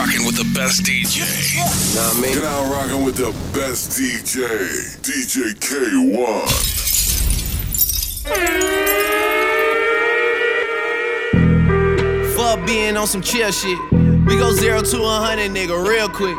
rocking with the best DJ. Know what I mean? You're now rocking with the best DJ, DJ Kay-One. Fuck being on some chill shit. We go zero to a hundred, nigga, real quick.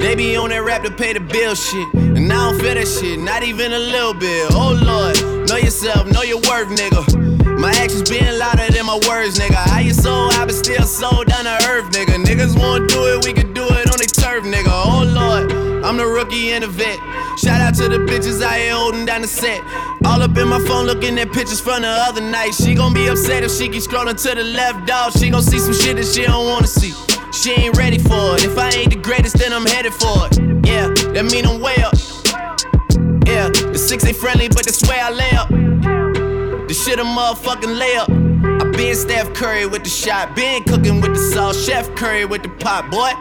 They be on that rap to pay the bill shit. And I don't feel that shit, not even a little bit. Oh lord, know yourself, know your worth, nigga. My actions being louder than my words, nigga. How you so I been still so down to earth, nigga. Niggas wanna do it, we can do it on the turf, nigga. Oh lord, I'm the rookie and the vet. Shout out to the bitches I here holding down the set. All up in my phone looking at pictures from the other night. She gon' be upset if she keep scrolling to the left, dog. She gon' see some shit that she don't wanna see. She ain't ready for it. If I ain't the greatest, then I'm headed for it. Yeah, that mean I'm way up. Yeah, the six ain't friendly, but that's where I lay up. The shit a motherfucking layup. I been Steph Curry with the shot, been cooking with the sauce, Chef Curry with the pot, boy.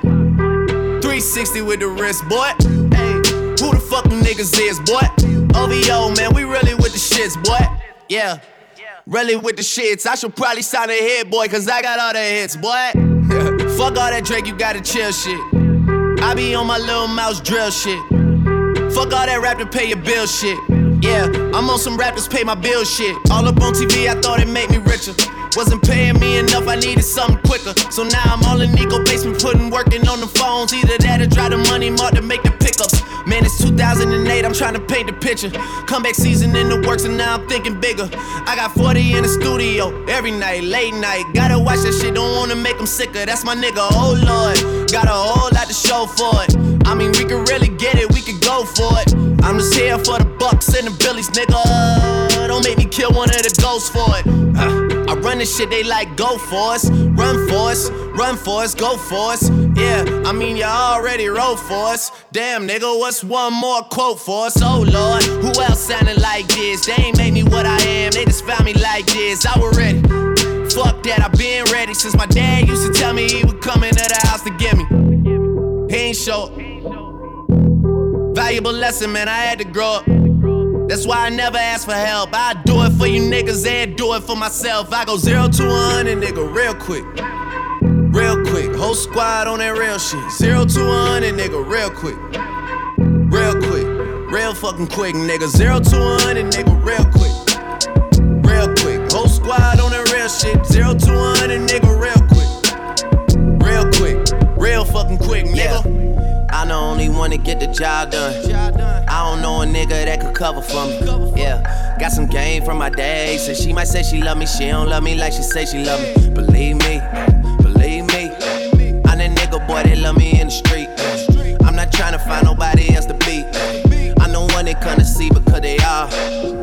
360 with the wrist, boy. Hey, who the fuck niggas is, boy? OVO, man, we really with the shits, boy. Yeah, really with the shits. I should probably sign a hit, boy, cause I got all the hits, boy. fuck all that Drake, you gotta chill shit. I be on my little mouse drill shit. Fuck all that rap to pay your bill shit. Yeah, I'm on some rappers pay my bill shit. All up on TV, I thought it made me richer. Wasn't paying me enough, I needed something quicker. So now I'm all in Nico basement, putting working on the phones. Either that or drive the Money Mart to make the pickups. Man, it's 2008, I'm trying to paint the picture. Comeback season in the works, and now I'm thinking bigger. I got 40 in the studio every night, late night. Gotta watch that shit, don't wanna make them sicker. That's my nigga, oh lord. Got a whole lot to show for it. I mean, we could really get it, we could go for it. I'm just here for the bucks and the billies, nigga. Don't make me kill one of the ghosts for it. Uh, I run this shit, they like go for us, run for us, run for us, go for us. Yeah, I mean, you already wrote for us. Damn, nigga, what's one more quote for us? Oh lord, who else sounding like this? They ain't made me what I am, they just found me like this. I was ready. Fuck that, I been ready since my dad used to tell me he would come into the house to get me. He ain't show. Valuable lesson, man, I had to grow up. That's why I never ask for help. I do it for you niggas and do it for myself. I go zero to one and nigga real quick. Real quick. Whole squad on that real shit. Zero to one and nigga real quick. Real quick. Real fucking quick, nigga. Zero to one and nigga real quick. Real quick. Whole squad on that real shit. Zero to one and nigga real quick. Real quick. Real fucking quick, nigga. The only to get the job done. I don't know a nigga that could cover for me. Yeah, got some game from my day. So she might say she love me, she don't love me like she say she love me. Believe me, believe me. I'm that nigga boy that love me in the street. I'm not trying to find nobody else to be. I'm the one they come to see because they are.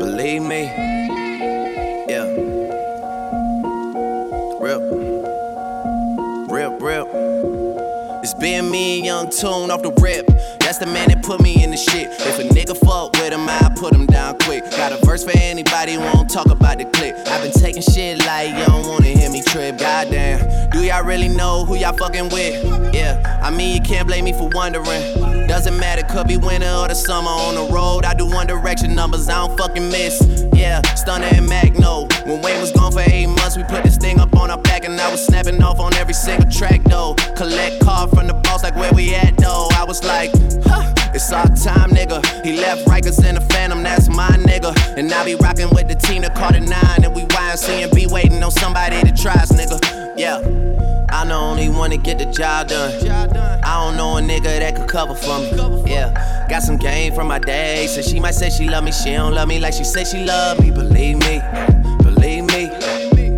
Tune off the rip. That's the man that put me in the shit. If a nigga fuck with him, I put him down quick. Got a verse for anybody who won't talk about the clip. I've been taking shit like you don't wanna hear me trip. Goddamn, do y'all really know who y'all fucking with? Yeah, I mean, you can't blame me for wondering. Doesn't matter, could be winter or the summer on the road. I do one direction numbers, I don't fucking miss. Yeah, Stunna and Magno. When Wayne was gone for eight months, we put this thing up on our back, and I was snapping off on every single track though. Collect call from the boss, like where we at though. I was like, huh, it's our time, nigga. He left Rikers in the Phantom, that's my nigga. And I be rocking with the that caught it nine, and we YNC and be waiting on somebody to try us, nigga. Yeah. I'm the only one to get the job done. I don't know a nigga that could cover for me. Yeah, got some game from my day. So she might say she love me, she don't love me like she say she love me. Believe me, believe me.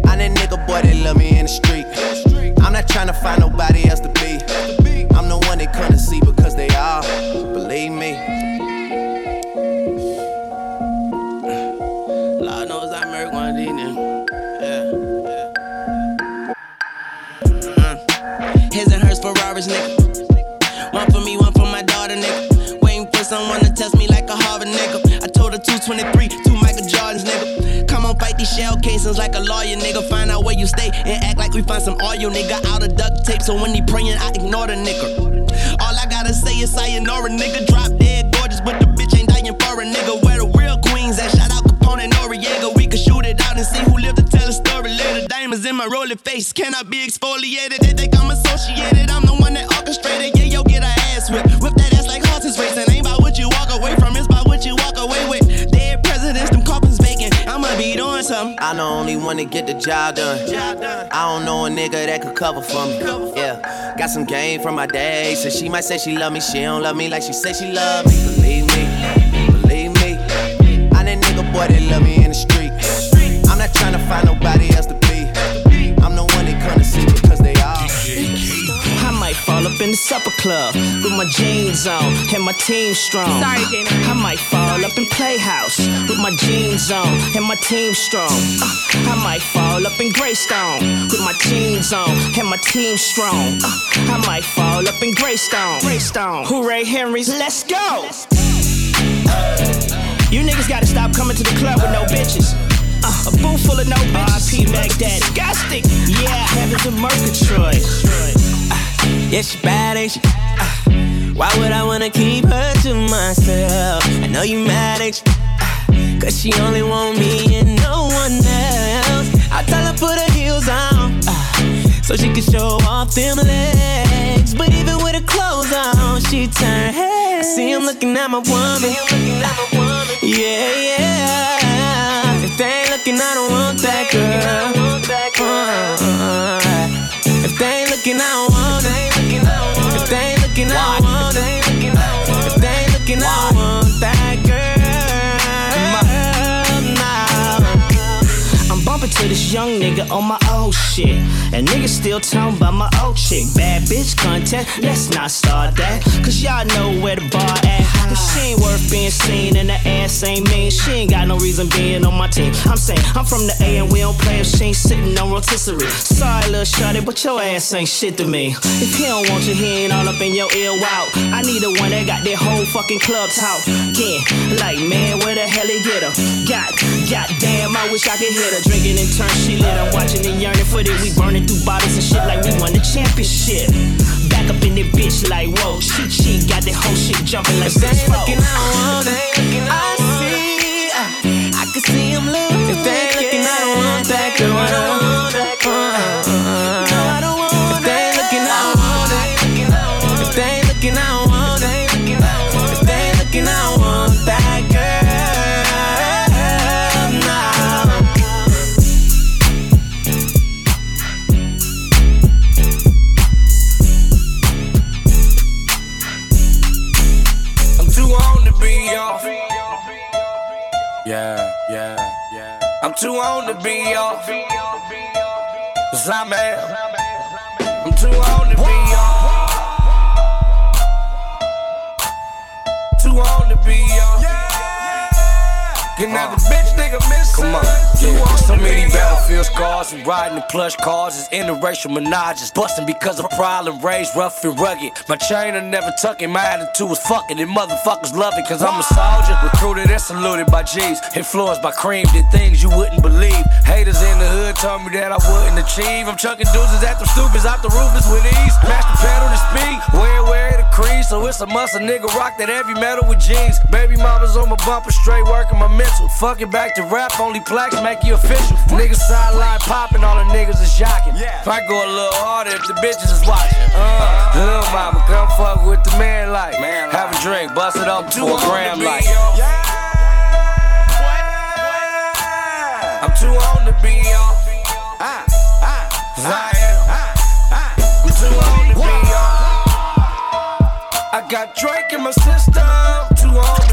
I'm that nigga boy that love me in the street. I'm not trying to find nobody else to be. Shell casings like a lawyer, nigga. Find out where you stay and act like we find some oil, nigga. Out of duct tape, so when he praying, I ignore the nigga. All I gotta say is sayonara, nigga. Drop dead gorgeous, but the bitch ain't dying for a nigga. Where the real queens at? Shout out Capone and Noriega. We can shoot it out and see who lived to tell a story Little Diamonds in my rolling face cannot be exfoliated. They think I'm associated. I'm the one that orchestrated. Yeah, yo, get a ass whip. I'm the only one to get the job done. I don't know a nigga that could cover for me. Yeah, got some game from my day. So she might say she love me, she don't love me like she say she love me. Believe me, believe me. I'm that nigga boy that love me in the street. I'm not trying to find nobody the supper club with my jeans on and my team strong. Sorry, Jane. I might fall up in Playhouse with my jeans on and my team strong. Uh, I might fall up in Greystone with my jeans on and my team strong. Uh, I might fall up in Greystone. Greystone. Hooray, Henry's, let's go. You niggas gotta stop coming to the club with no bitches. Uh, a booth full of no bitches. RP Mac Daddy. Disgusting. Yeah, heaven's a Murgatroyd. Yeah, she bad, ain't she? Uh, why would I wanna keep her to myself? I know you mad, ain't you? Uh, Cause she only want me and no one else. I tell her put her heels on. uh, so she can show off them legs. But even with her clothes on, she turn heads. I see him looking at my woman. Yeah, yeah. If they ain't looking, I don't want that girl. Uh, if they ain't looking, I don't want it. If they ain't looking, I want. If they ain't looking, I want to this young nigga on my old shit. And niggas still talking about my old chick. Bad bitch content, let's not start that. Cause y'all know where the bar at. If she ain't worth being seen and the ass ain't mean, she ain't got no reason being on my team. I'm saying, I'm from the A and we don't play if she ain't sitting on rotisserie. Sorry, little shorty, but your ass ain't shit to me. If he don't want you, he ain't all up in your ear wow. I need the one that got that whole fucking club talk. Yeah, like man, where the hell he get her? God, goddamn, I wish I could hit her. Drinking and turn she lit. I'm watching and yearning for it. We burning through bottles and shit like we won the championship. Back up in that bitch like whoa, she she got that whole shit jumping like looking, I don't want. I see, too on to be off. Cause I'm. I'm too on to be off. Too on to be off. Get uh, another bitch, nigga, miss Come on, yeah. So many battlefield scars and riding in plush cars is interracial menages. Busting because of problem, raised rough and rugged. My chain I never tucking, my attitude was fucking, and motherfuckers love it cause I'm a soldier. Recruited and saluted by G's, influenced by cream, did things you wouldn't believe. Haters in the hood told me that I wouldn't achieve. I'm chucking deuces at them stupids out the roofers with ease. Match the pedal to speed, wear wear the crease, so it's a must. A nigga rock that heavy metal with jeans. Baby mama's on my bumper, straight working my mental. Fuck it back to rap, only plaques make you official. Niggas sideline popping, all the niggas is jocking. If I go a little harder, if the bitches is watching. Uh, little mama, come fuck with the man like. Have a drink, bust it up for a gram like. I'm too on to be off. Cause I am. I'm too on to be. I got Drake in my system. Too on to.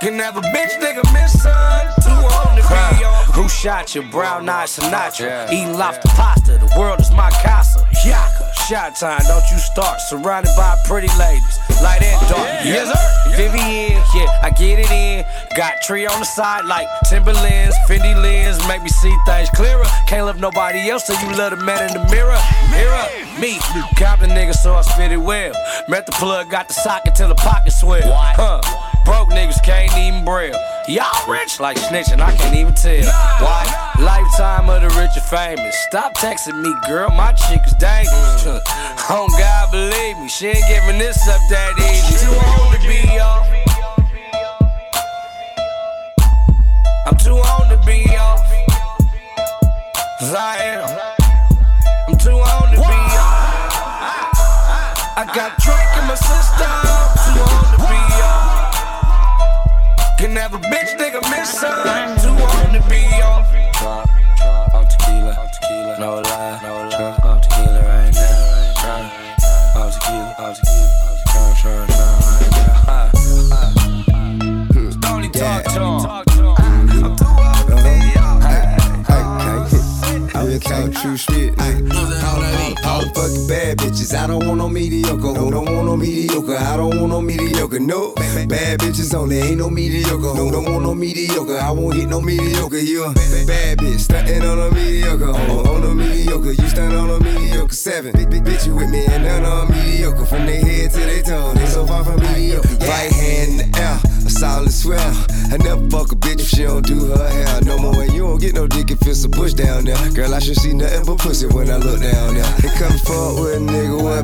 Can have a bitch nigga miss son. Too on to be off. Who shot you? Brown eyed Sinatra. Eating lobster pasta, the world is my casa. Yaka. Shot time, don't you start. Surrounded by pretty ladies, light and dark. Yes, sir. Vivian, yeah, I get it in. Got tree on the side like Timberlands, Fendi lens, make me see things clearer. Can't love nobody else, so you love the man in the mirror. Mirror, me, Compton nigga, so I spit it well. Met the plug, got the socket till the pocket swell. Huh? Broke niggas can't even braille. Y'all rich like snitching, I can't even tell. Why? Lifetime of the rich and famous. Stop texting me, girl, my chick is dangerous. oh God, believe me, she ain't giving this up that easy. Too on to be off. I'm too on to be off.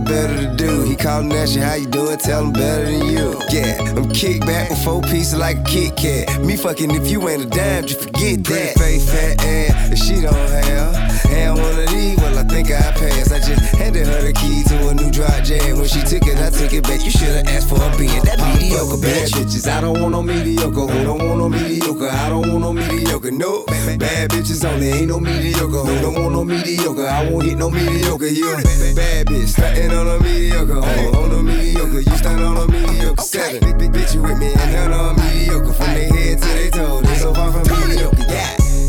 Better to do? He callin' at you, how you doing? Tell him better than you. Yeah, I'm kick back with four pieces like a Kit Kat. Me fucking if you ain't a dime, just forget that. Pretty face, fat ass, if she don't have. And one of these, I think I passed. I just handed her the key to a new dry jam. When she took it, I took it back. You should've asked for a being that mediocre bad bitches. I don't want no mediocre. Who don't want no mediocre? I don't want no mediocre. No, bad bitches only. Ain't no mediocre. Who don't want no mediocre? I won't hit no mediocre. You a bad bitch, stuntin' on a mediocre. On, on a mediocre, you stand on a mediocre. Seven, bitch, you with me, and none on mediocre. From their head to their toe, they so far from mediocre. Yeah.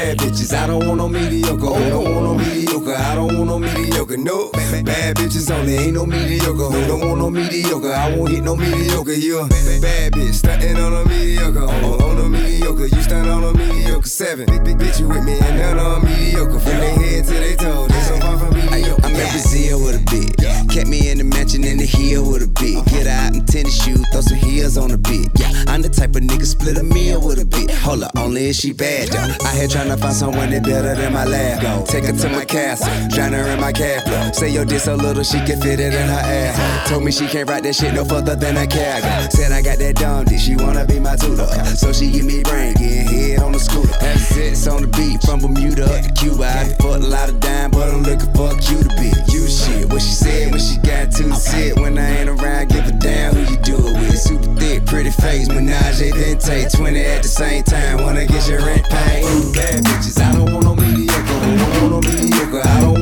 bad bitches. I don't want no mediocre. Oh, Who don't want no mediocre? I don't want no mediocre. No, bad bitches only. Ain't no mediocre. Who don't want no mediocre? I won't hit no mediocre. You a bad bitch, stuntin' on a mediocre. On, on a mediocre, you stand on a mediocre. Seven, big, big bitch, you with me, and none on mediocre. From their head to their toe, they so far from mediocre. I'm in Brazil with a bit. Kept me in the mansion in the hill with a bit. Get out in tennis shoes, throw some heels on a bit. Yeah, I'm the type of nigga split a meal with a bit. Hold up, only if she bad though. I here tryna find someone that better than my lab. Take her to my castle, drown her in my cab. Say your dick so little she can fit it in her ass. Told me she can't ride that shit no further than a cab. Said I got that dumb dick, she wanna be my tutor. So she give me brain, getting head on the scooter. Have sits on the beat from Bermuda up to Cuba. I fucked a lot of dime, but I'm looking for a cute bit. You shit, what she said she got to sit. When I ain't around, give a damn who you do it with. Super thick, pretty face, menage a vente. 20 at the same time, wanna get your rent paid. Bad bitches, I don't want no mediocre. I don't want no mediocre. I don't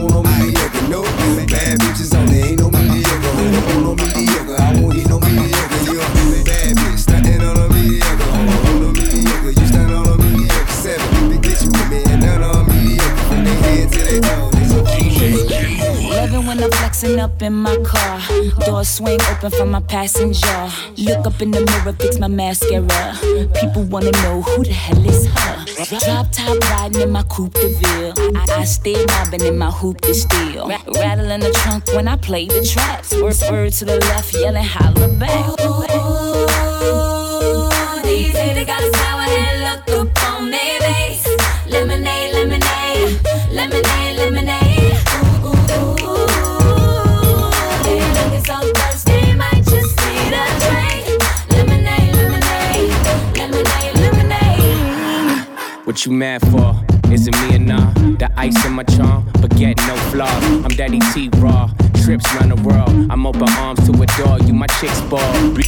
when up in my car. Doors swing open for my passenger. Look up in the mirror, fix my mascara. People wanna know who the hell is her. Drop top riding in my coupe de ville. I, I stay mobbing in my hoop to steal. Ra- rattling the trunk when I play the traps. Word, to the left, yelling holla back. These haters got a sour head, look up on lemonade, lemonade, lemonade. What you mad for? Is it me or nah? The ice in my charm, but get no flaws. I'm Daddy T Raw. Trips around the world. I'm open arms to adore you. My chicks ball.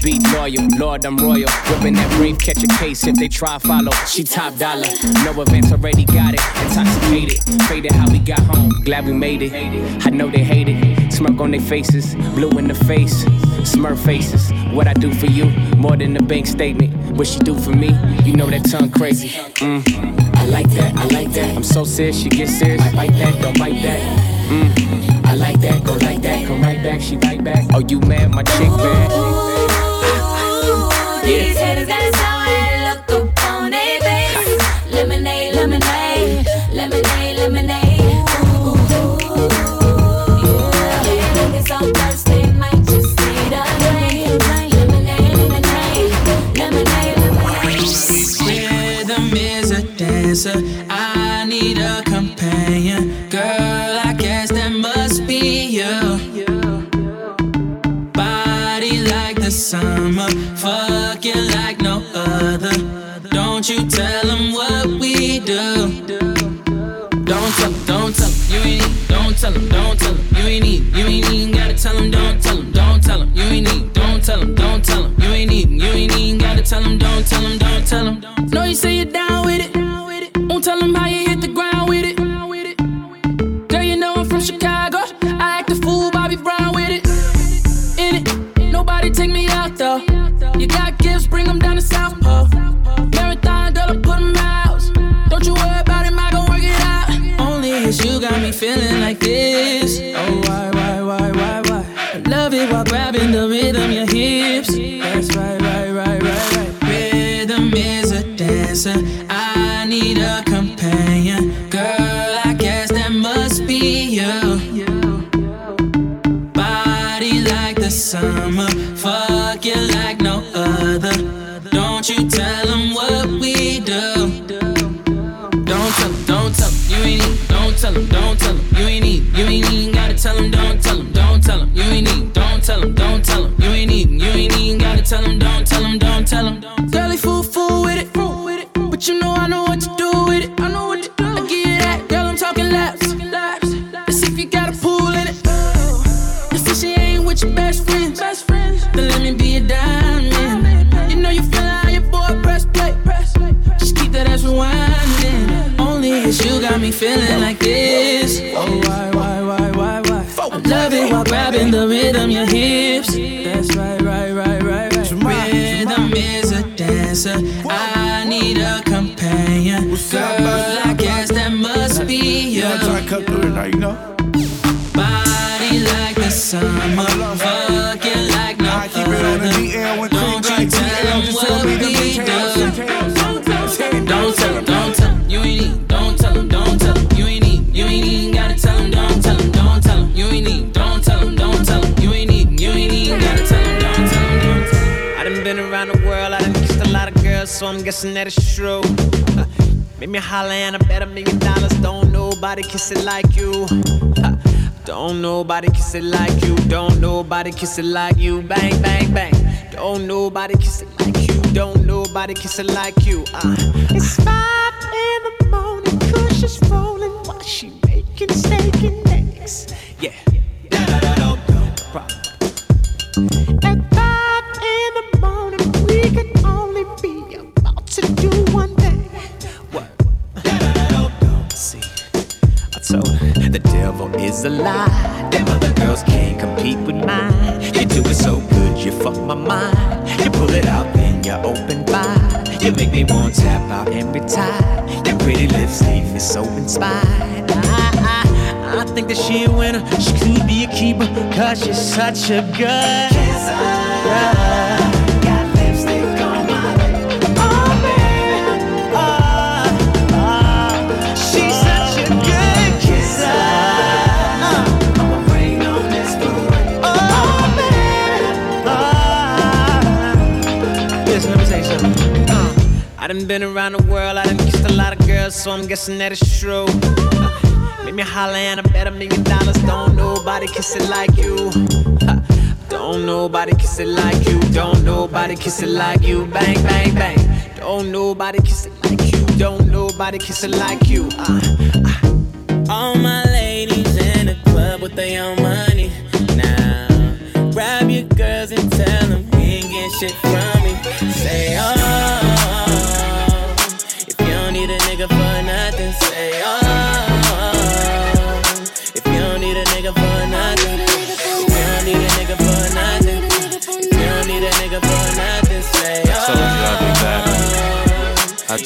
Be loyal, Lord, I'm royal. Whipping that brave, catch a case if they try follow. She top dollar. No events already got it. Intoxicated. Faded how we got home. Glad we made it. I know they hate it. Smirk on their faces. Blue in the face. Smurf faces. What I do for you, more than a bank statement. What she do for me, you know that tongue crazy. Mm. I like that, I like that. I'm so serious, she get serious. I bite that, don't bite that. Mm. I like that, go like that, come right back, she right back. Oh, you mad, my chick bad. These haters got answer. I need a companion, girl. I guess that must be you. Body like the summer, fucking like no other. Don't you tell them what we do. Don't tell don't tell you ain't need, don't tell them, don't tell them, you ain't need, you ain't even gotta tell them, don't tell them, don't tell them, you ain't need, don't tell them, don't tell them, you ain't even, you ain't even gotta tell them, don't tell them, don't tell them. No, you say you're down tell him how you hit the nobody kiss it like you. Don't nobody kiss it like you. Bang, bang, bang. Don't nobody kiss it like you. Don't nobody kiss it like you. Uh, it's five me say something. Uh, I done been around the world, I done kissed a lot of girls, so I'm guessing that it's true. Uh, Make me holler and I bet a million dollars. Don't nobody kiss it like you. Uh, Don't nobody kiss it like you. Don't nobody kiss it like you. Bang, bang, bang. Don't nobody kiss it like you. Don't nobody kiss it like you. Uh, All my ladies in the club with their own money. Now, grab your girls and tell them you ain't getting shit from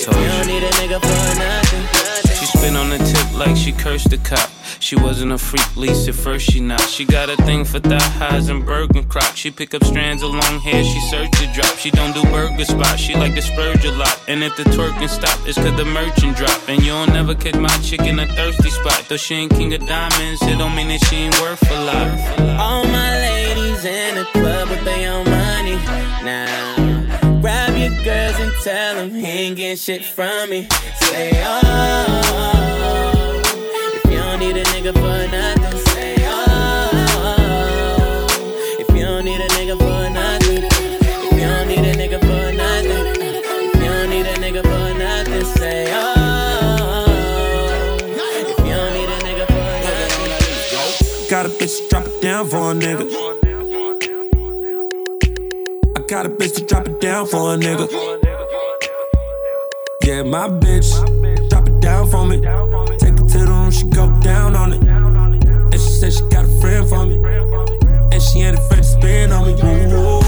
told you don't need a nigga for nothing. She spin on the tip like she cursed the cop. She wasn't a freak, least at first she not. She got a thing for thigh highs and Bergen crop. She pick up strands of long hair, she search the drop. She don't do burger spots, she like to splurge a lot. And if the twerking stop, it's cause the merchant drop. And you'll never catch my chick in a thirsty spot. Though she ain't king of diamonds, it don't mean that she ain't worth a lot. All my ladies in the club with their own money. Now, girls and tell them he ain't getting shit from me. Say, oh, if you don't need a nigga for nothing, say, oh, if you don't need a nigga for nothing, if you don't need a nigga for nothing, if you don't need a nigga for nothing, say, oh, if you don't need a nigga for nothing. Got a bitch, drop it down for a nigga got a bitch to drop it down for a nigga. Yeah, my bitch, drop it down for me. Take it to the room, she go down on it. And she said she got a friend for me. And she ain't afraid to spend on me. Ooh.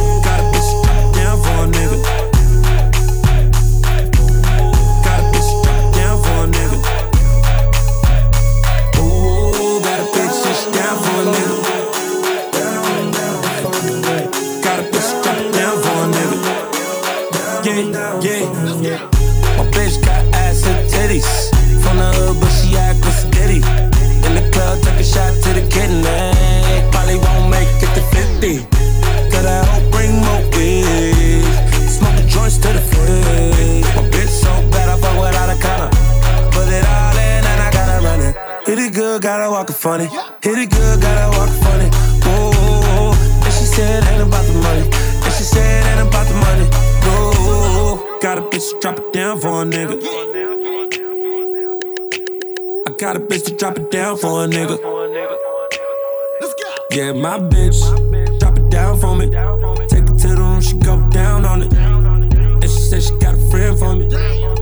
Funny. Hit it good, gotta walk funny. Oh, and she said ain't about the money. And she said ain't about the money. No, got a bitch to drop it down for a nigga. I got a bitch to drop it down for a nigga. Yeah, my bitch, drop it down for me. Take it to the room, she go down on it. And she said she got a friend for me.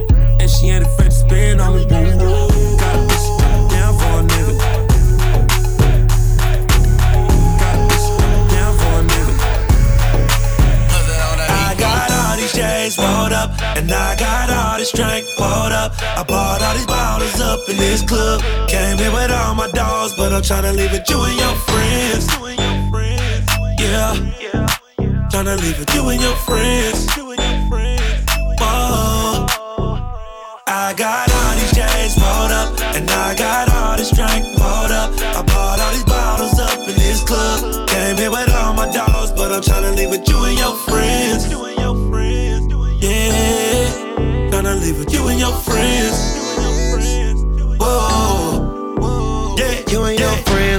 Up in this club. Came here with all my dogs, but I'm tryna leave it you and your friends. Yeah, tryna leave it you and your friends. Oh, I got all these J's rolled up, and I got all this drink poured up. I bought all these bottles up in this club. Came here with all my dogs, but I'm tryna leave it you and your friends. Yeah, tryna leave it you and your friends.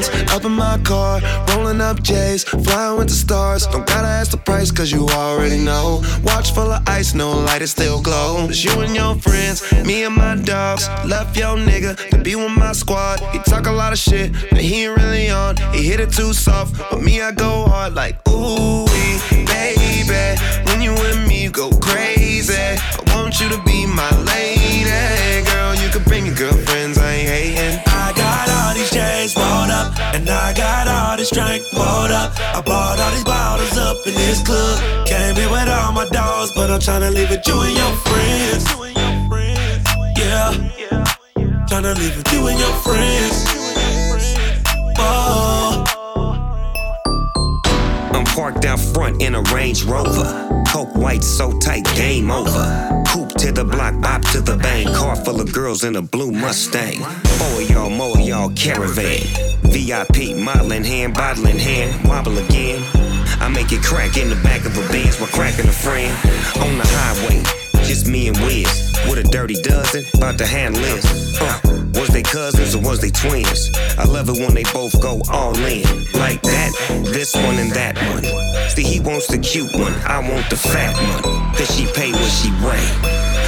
Friends up in my car, rolling up J's, flying with the stars. Don't gotta ask the price, cause you already know. Watch full of ice, no light, it still glow. It's you and your friends, me and my dogs. Left your nigga to be with my squad. He talk a lot of shit, but he ain't really on. He hit it too soft, but me, I go hard like, ooh, baby. When you with me, you go crazy. I want you to be my lady. Girl, you can bring your girlfriends, I ain't hating. I got all these chains rolled up, and I got all this drink poured up. I bought all these bottles up in this club. Came here with all my dogs, but I'm tryna leave it you and your friends. Yeah, tryna leave it you and your friends. Oh. Parked out front in a Range Rover. Coke white so tight, game over. Coupe to the block, bop to the bank. Car full of girls in a blue Mustang. Four y'all, more y'all caravan. VIP, modeling hand, bottle in hand, wobble again. I make it crack in the back of a Benz while cracking a friend. On the highway, just me and Wiz. With a dirty dozen, about to handle this. Uh, they cousins or was they twins? I love it when they both go all in. Like that, this one and that one. See, he wants the cute one, I want the fat one. Cause she pay what she weigh.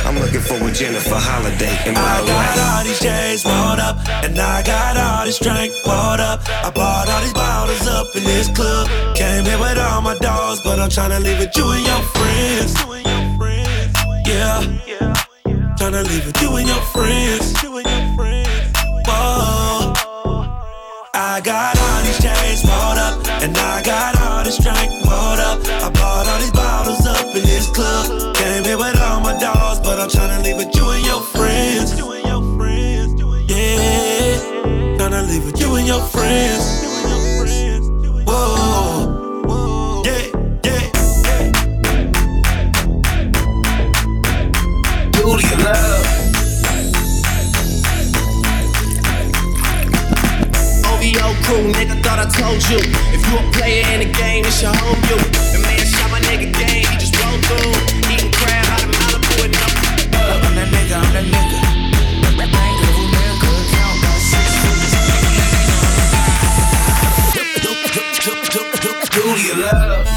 I'm looking for a Jennifer Holliday in my I got way. all these J's rolled up, and I got all this drink poured up. I bought all these bottles up in this club. Came here with all my dogs, but I'm tryna leave it you and your friends. Yeah, tryna leave it you and your friends. I got all these chains rolled up, and I got all this drink poured up. I bought all these bottles up in this club. Came here with all my dogs, but I'm tryna leave it you and your friends. Yeah, tryna leave it you and your friends. Told you. If you a player in the game, it's your home you. The man shot my nigga game, he just rolled through. Eating crab out of Malibu and. I'm that nigga, I'm that nigga. Duty of love.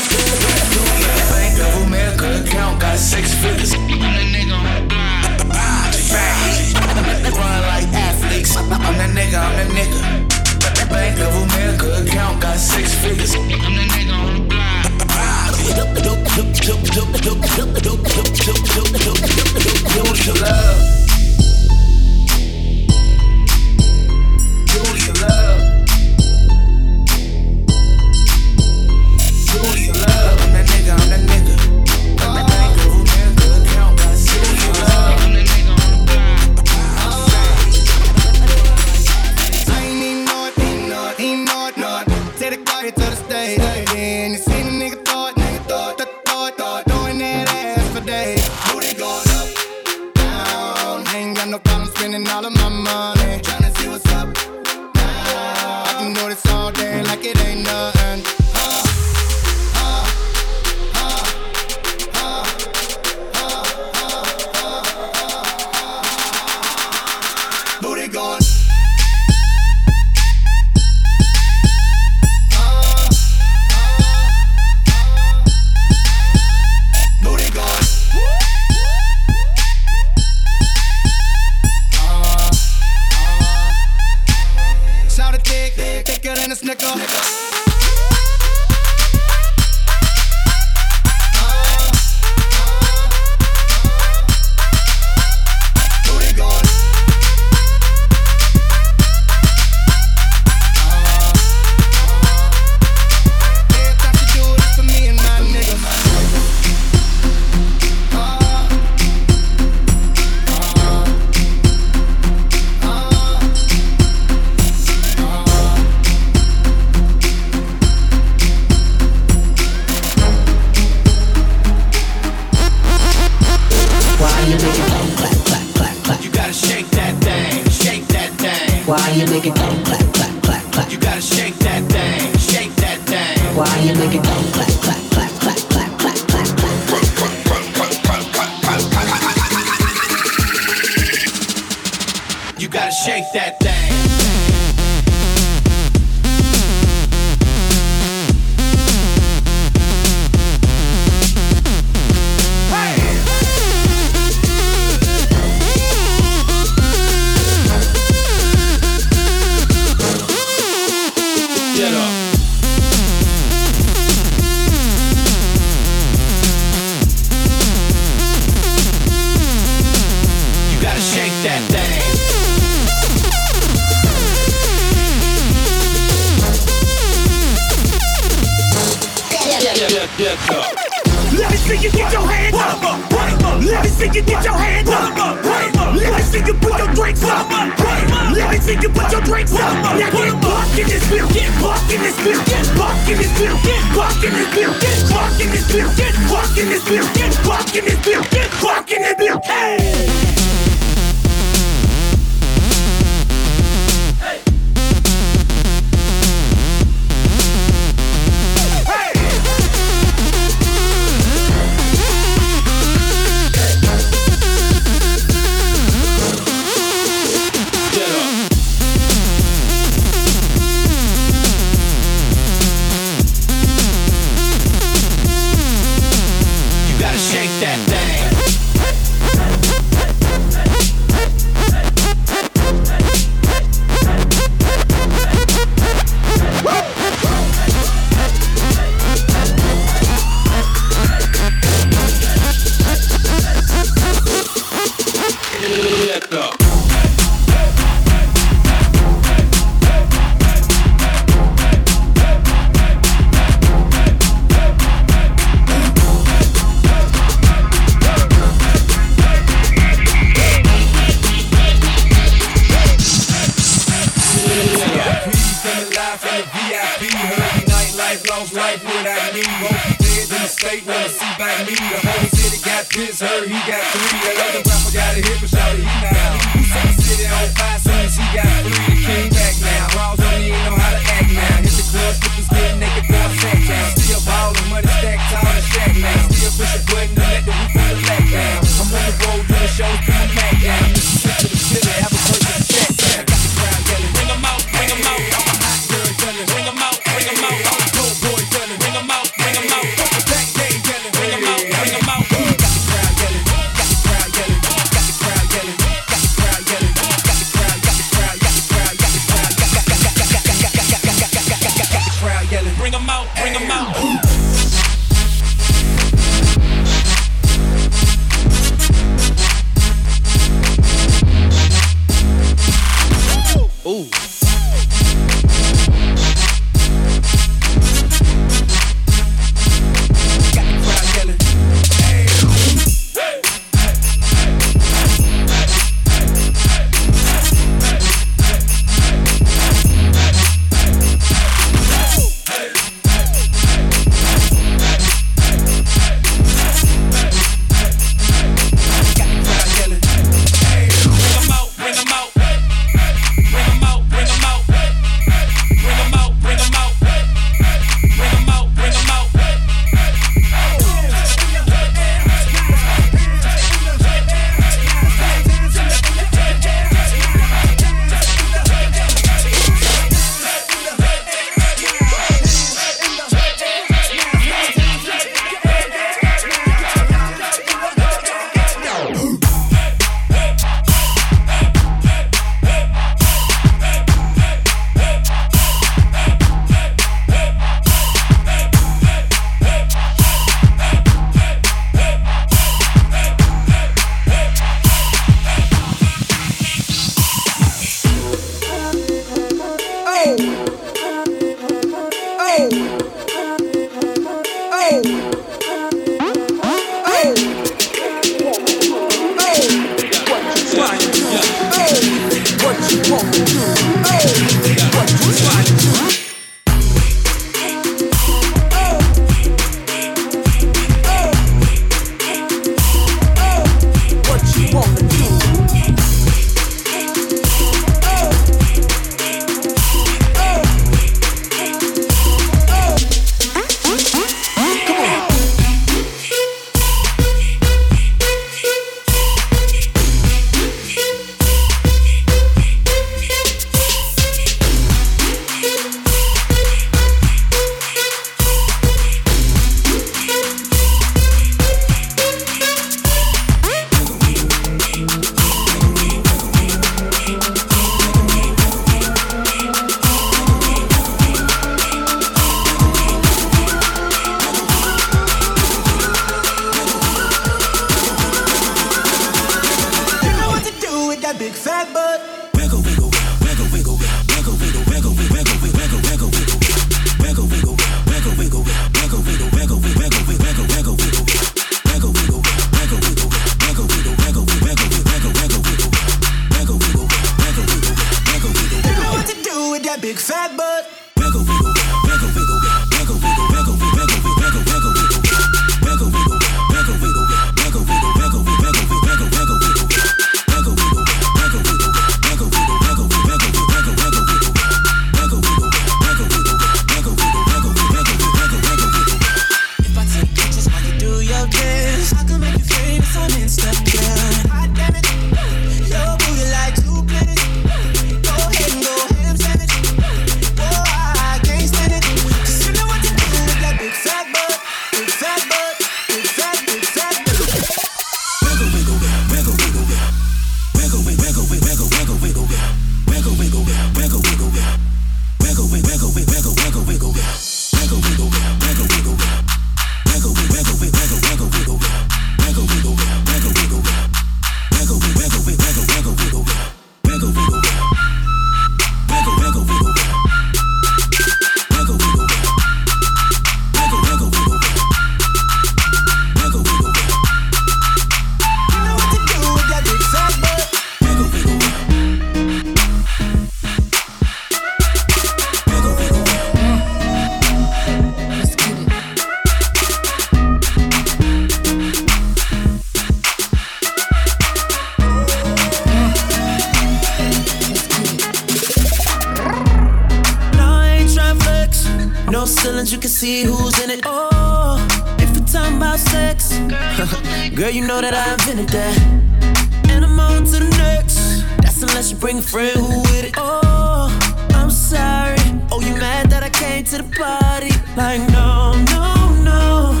You can see who's in it. Oh, if we're talking about sex, girl, you know that I invented that. And I'm on to the next. That's unless you bring a friend who with it. Oh, I'm sorry. Oh, you mad that I came to the party? Like, no, no, no.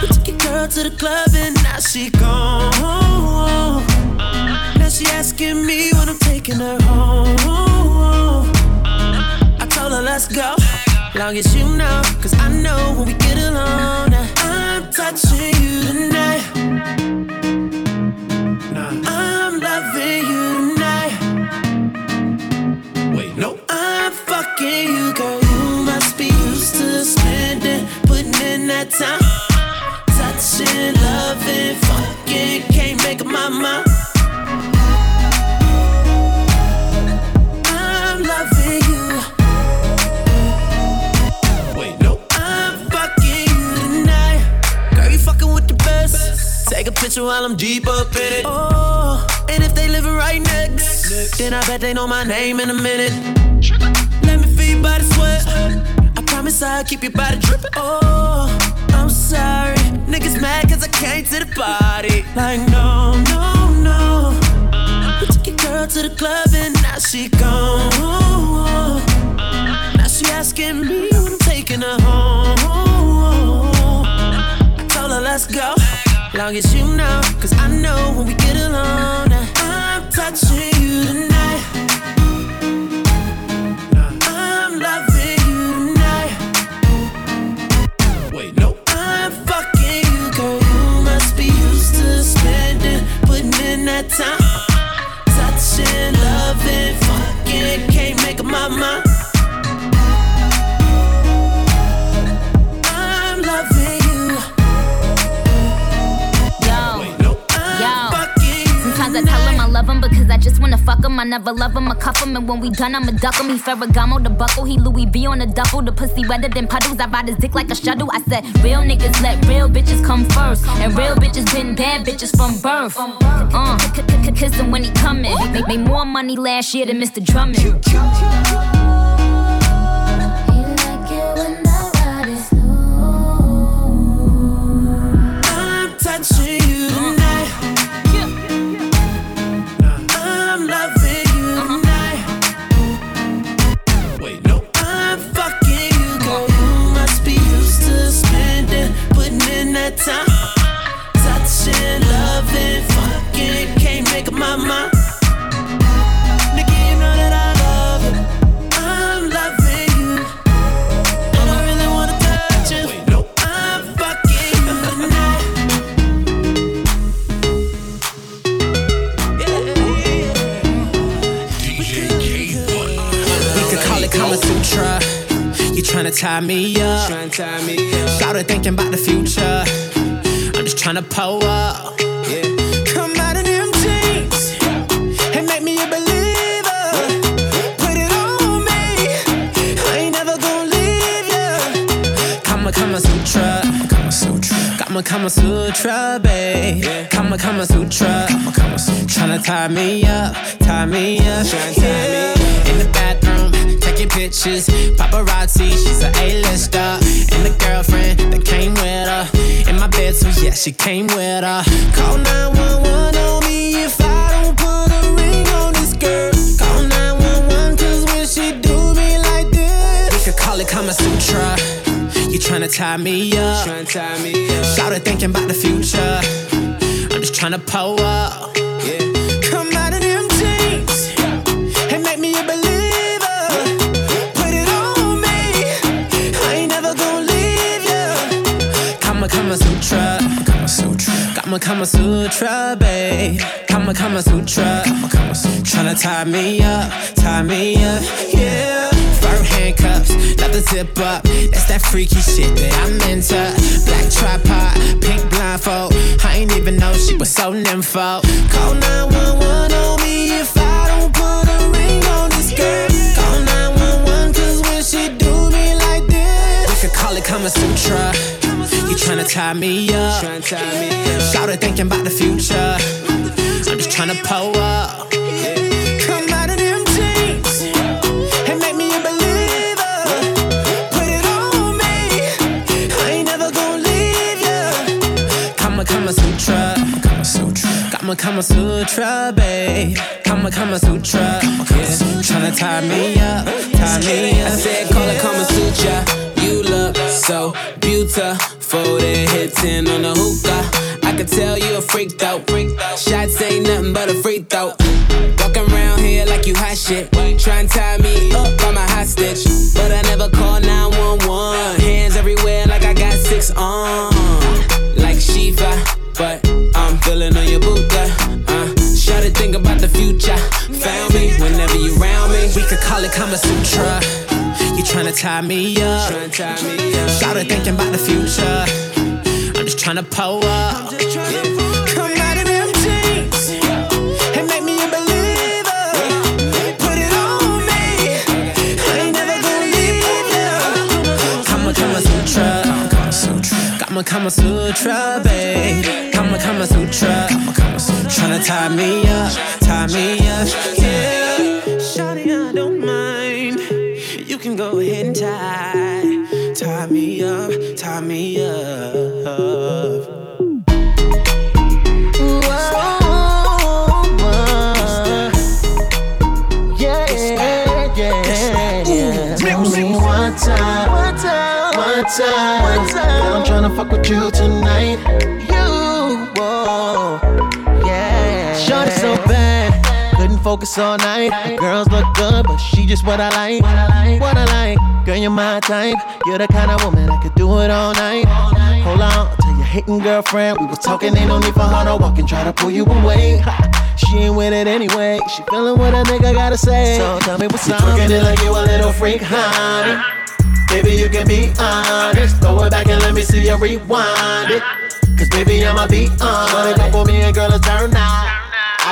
We took your girl to the club and now she gone. Now she asking me when I'm taking her home. I told her let's go. Long as you know, cause I know when we get alone. I'm touching you tonight. I'm loving you tonight. Wait, no. I'm fucking you, girl. You must be used to spending, putting in that time. Touching, loving, fucking, can't make up my mind. Take a picture while I'm deep up in it. Oh, and if they living right next, then I bet they know my name in a minute. Let me feel your body sweat. I promise I'll keep your body dripping. Oh, I'm sorry. Niggas mad cause I came to the party. Like, no, no, no. We took your girl to the club and now she gone. Now she asking me when I'm taking her home. I told her let's go. Long as you know, cause I know when we get alone. I'm touching you tonight. I'm loving you tonight. Wait, no. I'm fucking you, girl. You must be used to spending, putting in that time. Touching, loving, fucking, can't make up my mind. Love him because I just wanna fuck him. I never love him, I cuff him, and when we done, I'ma duck him. He Ferragamo the buckle, he Louis V on the duffel. The pussy wetter than puddles. I ride his dick like a shuttle. I said, real niggas let real bitches come first, and real bitches been bad bitches from birth. Uh, kiss him when he coming. Make more money last year than Mr. Drummond. Tie me up. Tie me up. Started thinking about the future. I'm just tryna pull up. Come out of them jeans and make me a believer. Put it on me. I ain't never gonna leave ya. Kama Kama Sutra. Kama Sutra. Kama Kama Sutra, babe. Kama Kama Sutra. Kama Kama Sutra. Tryna tie me up, tie me up. Yeah. In the bathroom, taking pictures. Paparazzi, she's a A-lister. And the girlfriend that came with her. In my bed, so yeah, she came with her. Call 911 on me if I don't put a ring on this girl. Call 911 cause when she do me like this, we could call it Kama Sutra. You tryna tie me up. Tryna tie me up. Started thinking about the future. I'm just tryna pull up. Kama Kama Sutra. Kama Sutra. Kama Kama Sutra, babe. Kama Kama Sutra. Kama Kama Sutra. Tryna tie me up, tie me up, yeah. Fur handcuffs, let the zip up. That's that freaky shit that I'm into. Black tripod, pink blindfold. I ain't even know she was so nympho. Call 911 on me if I don't put a ring on this girl. Call 911 cause when she do me like this, we could call it Kama Sutra. You tryna tie me up. Up. Started thinking about the future. I'm just tryna pull up. Come out of and make me a believer. Put it on me. I ain't never gonna leave ya. Kama Kama Sutra, babe. Kama Kama Sutra. Yeah. Tryna tie me up, tie me up. I said, call it Kama Sutra. You look so beautiful. Then hit 10 on the hookah. I could tell you a freak though. Shots ain't nothing but a free throw. Walking around here like you hot shit. Try and tie me up, I'm a hostage. But I never call 911. Hands everywhere like I got six on. Like Shiva, but I'm feeling on your Buddha. Uh, Shut it, think about the future. Found me whenever you round me. We could call it Kama Sutra. Tryna tie me up. Started thinking about the future. I'm just tryna pull up. Come out of them jeans and make me a believer. Put it on me. I ain't never gonna leave ya. Kama Kama Sutra. Kama. Kama Sutra, babe. Kama Kama Sutra. Kama Kama Sutra. Tie me up, tie me up, yeah. Shawty, I don't mind. Go ahead and tie, tie me up, tie me up. One time, one time, one time. I'm tryna fuck with you tonight. Focus all night. Girls look good, but she just what I like. What I like, girl, you're my type. You're the kind of woman that could do it all night. Hold on, tell your hating girlfriend we was talking. Ain't no need for her to walk and try to pull you away. She ain't with it anyway. She feeling what a nigga gotta say. So tell me what's up. Twerking it like you a little freak, honey. Baby, you can be honest. Throw it back and let me see you rewind it. Cause baby, I'ma be on. Shut it up for me and girl, let's turn out.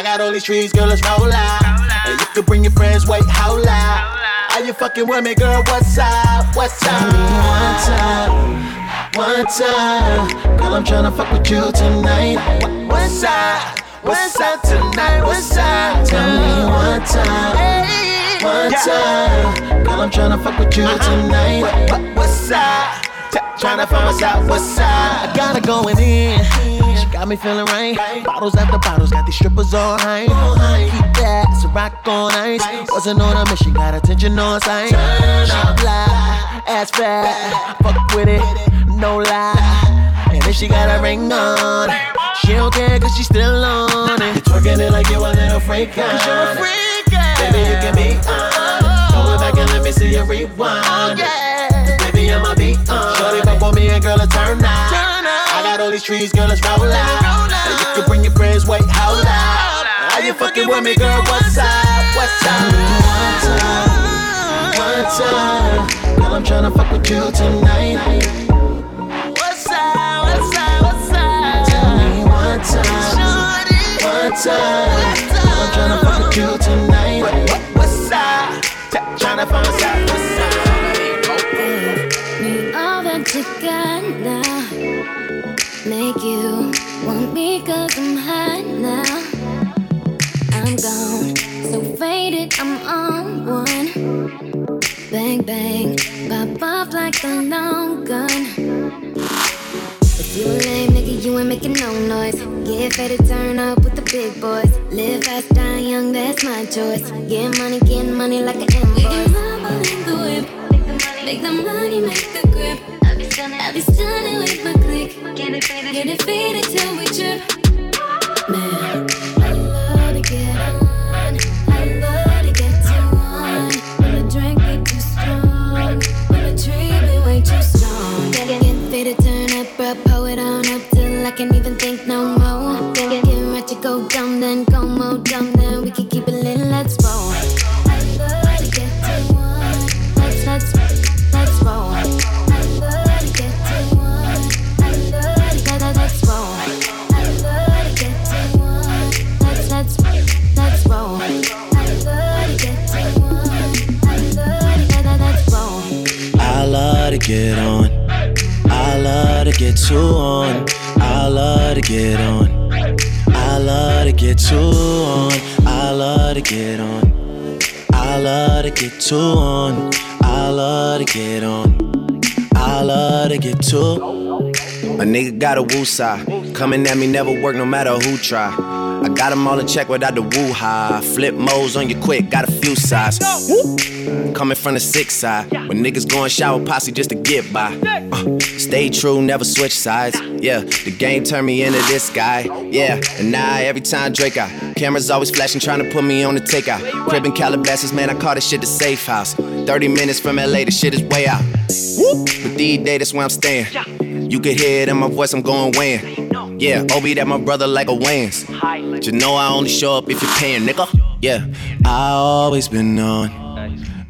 Got all these trees, girl, let's roll out. And you can bring your friends, wait, how loud? Are you fucking with me, girl? What's up? What's up? One time, one time. Girl, I'm tryna fuck with you tonight. What's up? What's up tonight? What's up? Tell me one time. One time. Girl, I'm tryna fuck with you uh-huh. tonight. What's up? Tryna find what's up, what's up? I got her going in. Got me feeling right. Bottles after bottles, got these strippers all high. Keep that, it's a rock on ice. Wasn't on a mission, got attention on sight. She fly, ass fat, fuck with it, no lie. And if she got a ring on, she don't care cause she still on it. You twerking it like you a little freak, Cause you're a freak, Baby, you can be on. Throw it back and let me see you rewind. Oh, cause baby, I'ma be on. Shorty fuck on me and girl, let's turn out. All these trees, girl, let's roll out. And you can bring your friends, wait, how loud? Are you fucking with me, girl? What's up? What's up? One time, one time. Girl, I'm tryna fuck with you tonight. What's up? What's up? What's up? Tell me one time, one time. Girl, I'm tryna fuck with you tonight. What's up? Tryna find out what's up. Cause I'm hot now. I'm gone, so faded, I'm on one. Bang, bang, pop off like a long gun. If you a lame nigga, you ain't making no noise. Get faded, turn up with the big boys. Live fast, die young, that's my choice. Get money, get money like an invoice. We can rumble in the whip. Make the money, make the grip. I'll be stunning, I'll be stunning with my click. Get it faded, get it faded till we trip. Man, I love to get on. I love to get too on. When the drink get too strong. When the tree be way too strong. Get, get, get faded, turn up, bro. Pull it on up till I can't even think no more. Get, get, get ready to go dumb, then go more dumb, then get on. I love to get too on. I love to get on. I love to get too on. I love to get on. I love to get too on. I love to get on. I love to get too. A nigga got a woo side. Coming at me never work no matter who try. I got 'em all in check without the woo high. Flip modes on you quick, got a few sides. Coming from the six side. When niggas going shower posse just to get by. Uh, stay true, never switch sides. Yeah, the game turned me into this guy. Yeah, and now every time Drake out. Cameras always flashing, trying to put me on the takeout. Crib in Calabasas, man, I call this shit the safe house. 30 minutes from LA, the shit is way out. But these days, that's where I'm staying. You can hear it in my voice, I'm going weighing. Yeah, Oli, that my brother like a Wayans. You know I only show up if you're paying, nigga. Yeah, I always been on.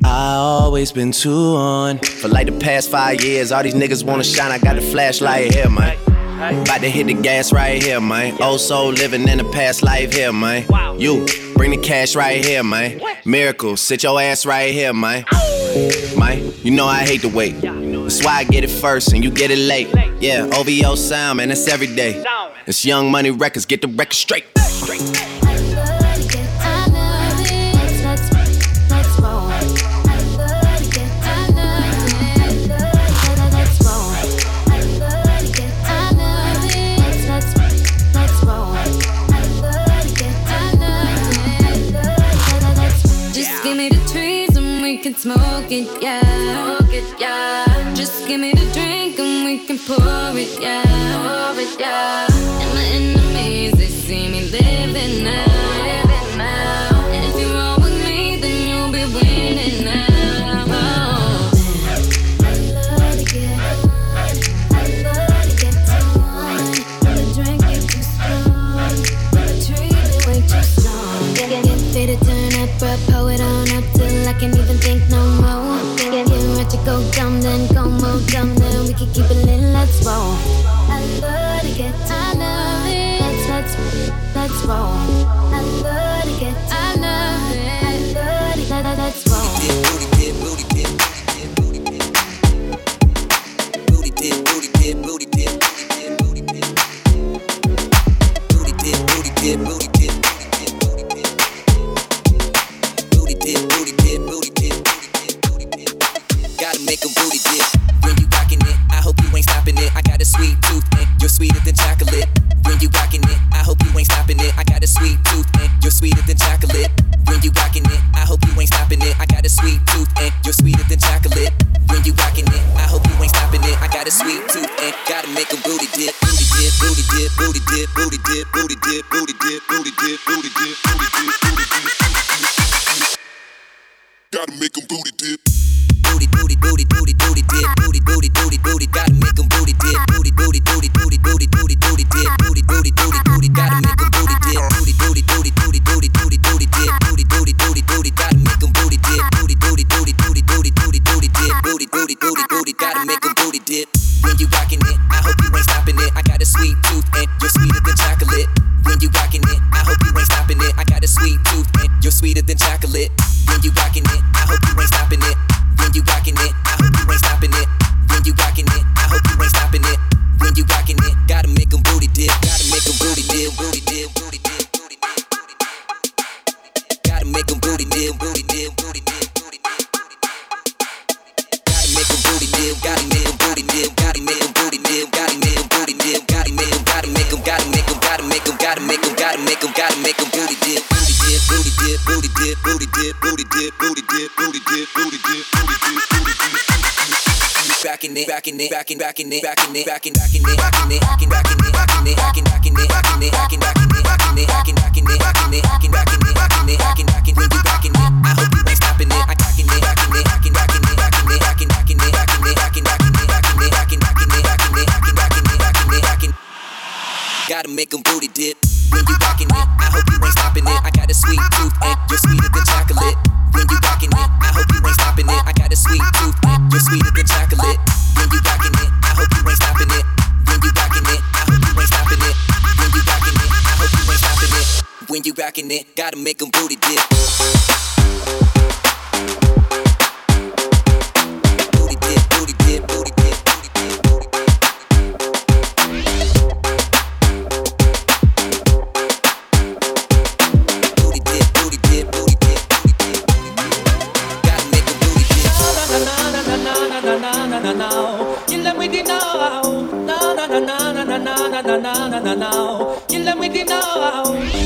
I always been too on. For like the past five years, all these niggas wanna shine. I got the flashlight here, man. About to hit the gas right here, man. Old soul living in the past life here, man. You bring the cash right here, man. Miracle, sit your ass right here, man. Man, you know I hate to wait. That's why I get it first and you get it late. Yeah, OVO sound, man, it's every day. It's Young Money Records, get the record straight. Just it, go dumb, then go more dumb, then we can keep it lit, let's roll. I love to get I love it. Let's, let's, let's roll. I love to get I love it. I love. Let, let, let's dip, booty dip, booty dip, booty dip, booty dip, booty dip, booty dip, dip. Rockin' it, rockin' it, rockin', rockin' it, rockin' it, rockin', rockin' it, rockin' it, rockin', rockin' it, rockin' it, rockin', rockin' it, rockin' it, rockin', rockin' it, rockin' it, rockin', rockin' it, rockin' it, rockin', rockin' it, rockin' it, rockin', rockin' when you rockin' it. I hope you ain't stopping it. I rockin' it, rockin' it, rockin', rockin' it, rockin' it, rockin', rockin' it, rockin' it, rockin', rockin' it, rockin' it, rockin', rockin' it, rockin' it, rockin', rockin' it, rockin' it, rockin'. Gotta make 'em booty dip when you rockin' it. I hope you ain't stopping it. Sweet tooth and you're sweeter than chocolate. When you rockin' it, I hope you ain't stopping it. I got a sweet tooth and you're sweeter than chocolate. When you rockin' it, I hope you ain't stopping it. When you rockin' it, I hope you ain't stopping it. When you rockin' it, I hope you ain't stopping it. When you rockin' it, gotta make 'em booty dip. na na na na na. Kill them with it now.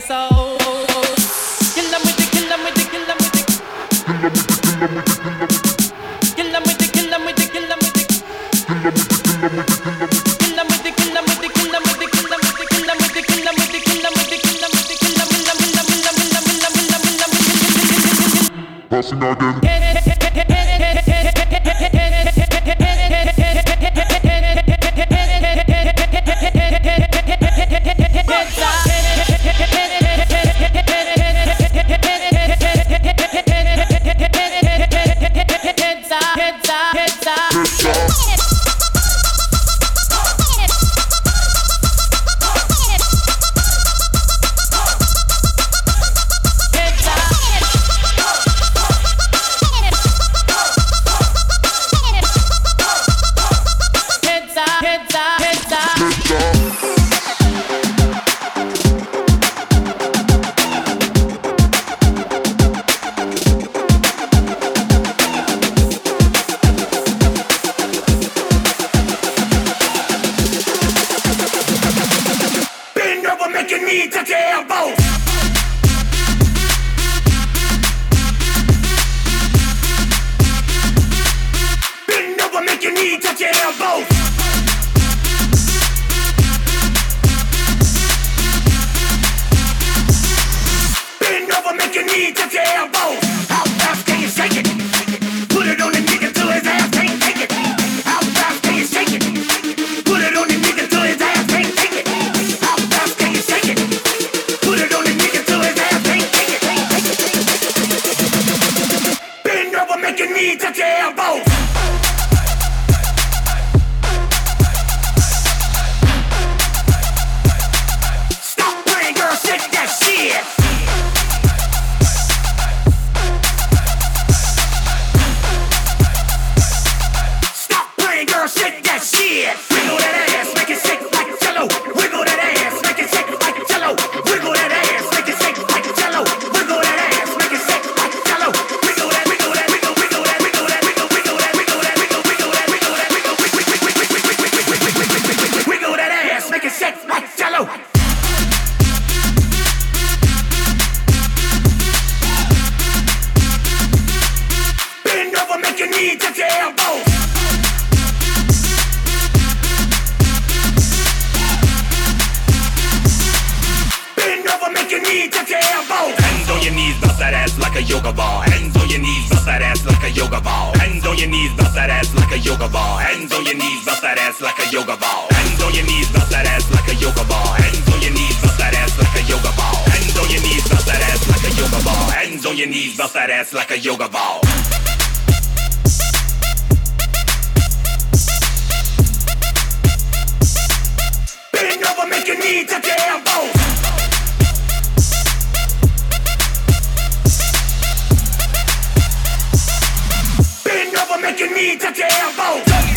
professor. Your knee touch your elbow. Bend over, make your knee touch your elbow. How fast can you shake it? Put it on the nigga till his ass can't take it. How fast can you shake it? Put it on the nigga till his ass can't take it. How fast can you shake it? Put it on the nigga till his ass can't take it. Bend over, make your knee touch your elbow. make you need to care about.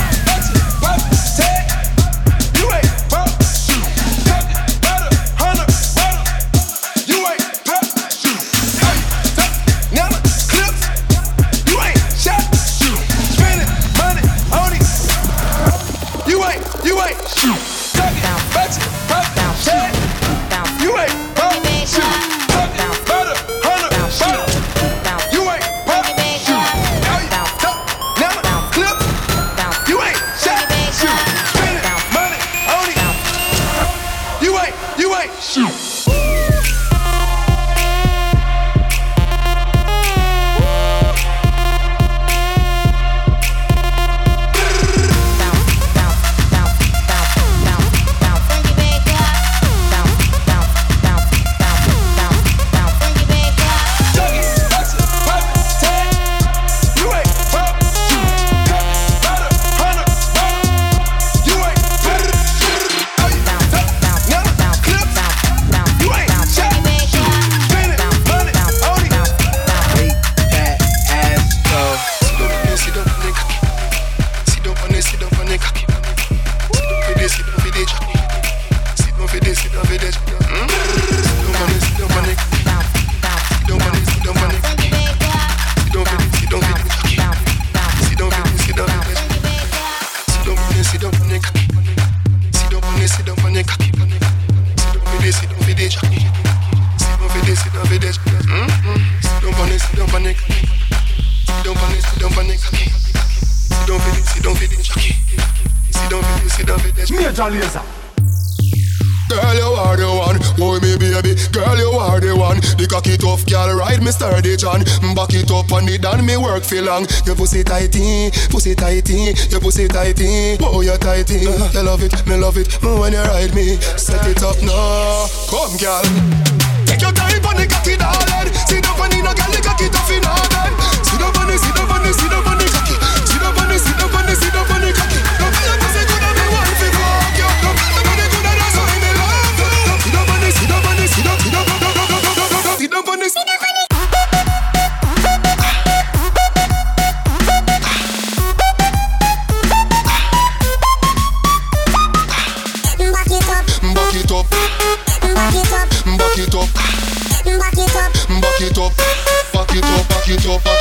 long. Your pussy tighty, pussy tighty, your pussy tighty. Oh, you're tighty. Uh, you love it, me love it. When you ride me, set it up now. Come, girl. Take your time on the cocky, darling. See the on no girl, the cocky tough in See the up see the, sit see the.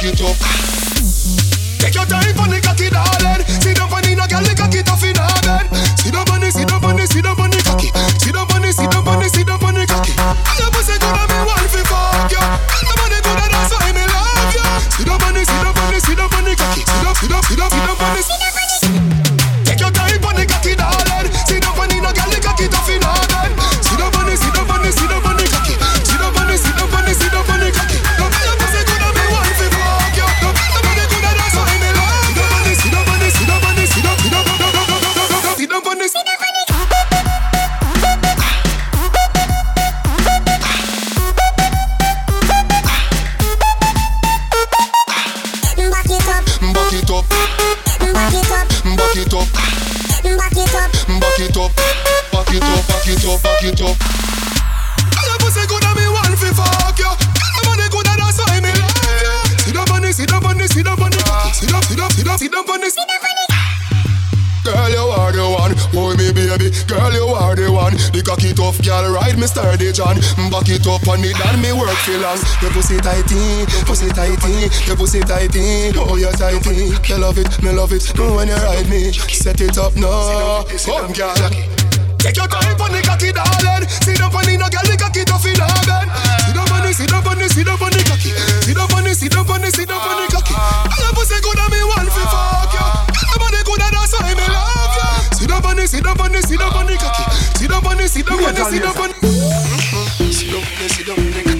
it up pussy tight in, oh you're tight in. You love it, me love it. Do when you ride me, set it up now. Oh, girl. Take your time on the cocky, darling. Sit up on the no girl, the cocky tough in heaven. Sit up on the, sit up the, sit up on the cocky. Sit the, sit up the, sit up on the cocky. I pussy good and me want fi fuck you. Come on, good and that's why me love you. Sit the, sit up the, sit up on the cocky. Sit the, sit up the, sit up the. Sit the, sit the.